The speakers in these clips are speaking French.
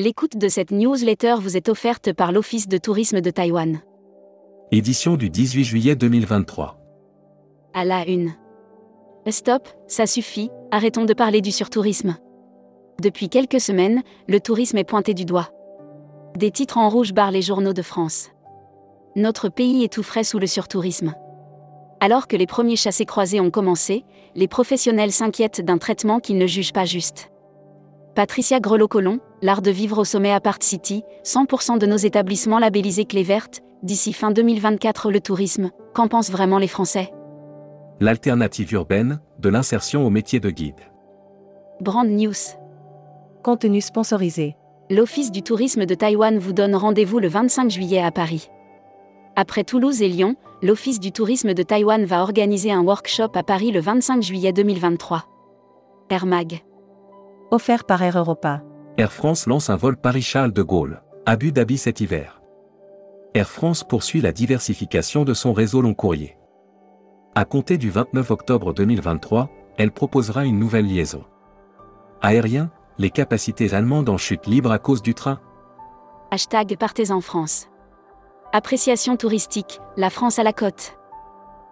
L'écoute de cette newsletter vous est offerte par l'Office de tourisme de Taïwan. Édition du 18 juillet 2023. À la une. Stop, ça suffit, arrêtons de parler du surtourisme. Depuis quelques semaines, le tourisme est pointé du doigt. Des titres en rouge barrent les journaux de France. Notre pays est tout frais sous le surtourisme. Alors que les premiers chassés-croisés ont commencé, les professionnels s'inquiètent d'un traitement qu'ils ne jugent pas juste. Patricia Grelot-Colomb, L'art de vivre au sommet à Part City, 100% de nos établissements labellisés clé verte, d'ici fin 2024 le tourisme, qu'en pensent vraiment les Français? L'alternative urbaine, de l'insertion au métier de guide. Brand News. Contenu sponsorisé. L'Office du tourisme de Taïwan vous donne rendez-vous le 25 juillet à Paris. Après Toulouse et Lyon, l'Office du tourisme de Taïwan va organiser un workshop à Paris le 25 juillet 2023. Air Mag. Offert par Air Europa. Air France lance un vol Paris-Charles de Gaulle, Abu Dhabi cet hiver. Air France poursuit la diversification de son réseau long courrier. À compter du 29 octobre 2023, elle proposera une nouvelle liaison. Aérien, les capacités allemandes en chute libre à cause du train. Hashtag Partez en France. Appréciation touristique, la France à la côte.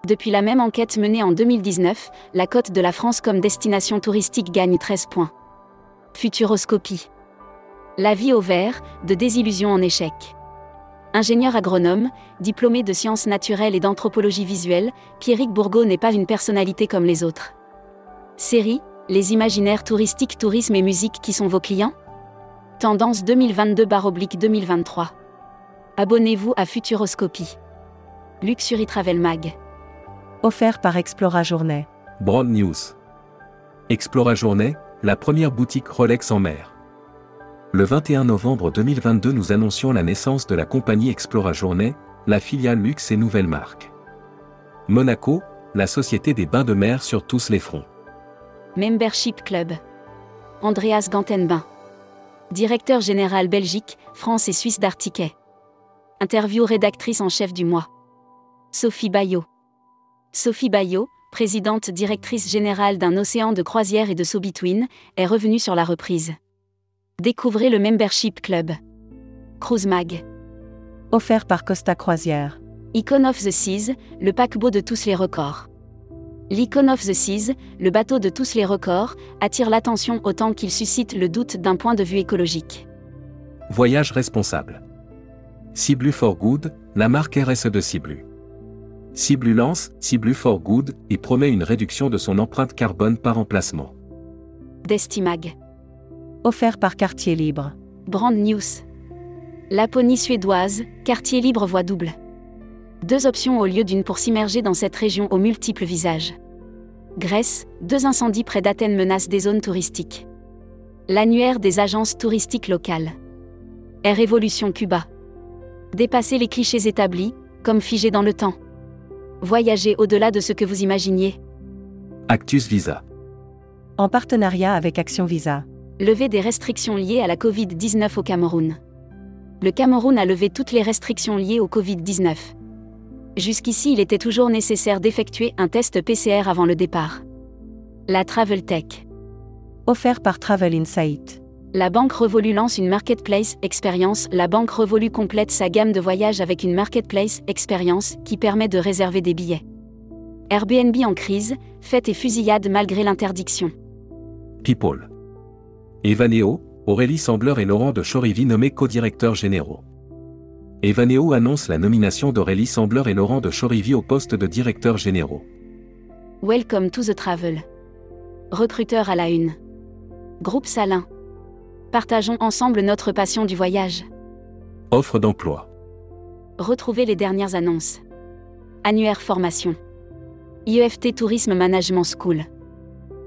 Depuis la même enquête menée en 2019, la côte de la France comme destination touristique gagne 13 points. Futuroscopie. La vie au vert, de désillusion en échec. Ingénieur agronome, diplômé de sciences naturelles et d'anthropologie visuelle, Pierrick Bourgault n'est pas une personnalité comme les autres. Série, les imaginaires touristiques, tourisme et musique qui sont vos clients? Tendance 2022-2023. Abonnez-vous à Futuroscopie. Luxury Travel Mag. Offert par Explora Journée. Broad News. Explora Journée, la première boutique Rolex en mer. Le 21 novembre 2022 nous annoncions la naissance de la compagnie Explora Journée, la filiale luxe et nouvelle marque. Monaco, la société des bains de mer sur tous les fronts. Membership Club. Andreas Gantenbain. Directeur général Belgique, France et Suisse d'Artiquet. Interview rédactrice en chef du mois. Sophie Bayot. Sophie Bayot, présidente directrice générale d'un océan de croisière et de so between, est revenue sur la reprise. Découvrez le Membership Club. Cruise Mag. Offert par Costa Croisière. Icon of the Seas, le paquebot de tous les records. L'Icon of the Seas, le bateau de tous les records, attire l'attention autant qu'il suscite le doute d'un point de vue écologique. Voyage responsable. Ciblu for Good, la marque RSE de Ciblu. Ciblu lance Ciblu for Good et promet une réduction de son empreinte carbone par emplacement. Destimag. Offert par Quartier Libre. Brand News. Laponie suédoise, quartier libre voie double. Deux options au lieu d'une pour s'immerger dans cette région aux multiples visages. Grèce, deux incendies près d'Athènes menacent des zones touristiques. L'annuaire des agences touristiques locales. Air Évolution Cuba. Dépasser les clichés établis, comme figés dans le temps. Voyager au-delà de ce que vous imaginiez. Actus Visa. En partenariat avec Action Visa. Lever des restrictions liées à la Covid-19 au Cameroun. Le Cameroun a levé toutes les restrictions liées au Covid-19. Jusqu'ici, il était toujours nécessaire d'effectuer un test PCR avant le départ. La Travel Tech. Offert par Travel Insight. La Banque Revolue lance une Marketplace Experience. La Banque Revolue complète sa gamme de voyages avec une Marketplace Experience qui permet de réserver des billets. Airbnb en crise, fête et fusillade malgré l'interdiction. People. Evaneo, Aurélie Sambler et Laurent de Chorivy nommés co-directeurs généraux. Evaneo annonce la nomination d'Aurélie Sambler et Laurent de Chorivy au poste de directeurs généraux. Welcome to the travel. Recruteur à la une. Groupe Salin. Partageons ensemble notre passion du voyage. Offre d'emploi. Retrouvez les dernières annonces. Annuaire formation. IEFT Tourisme Management School.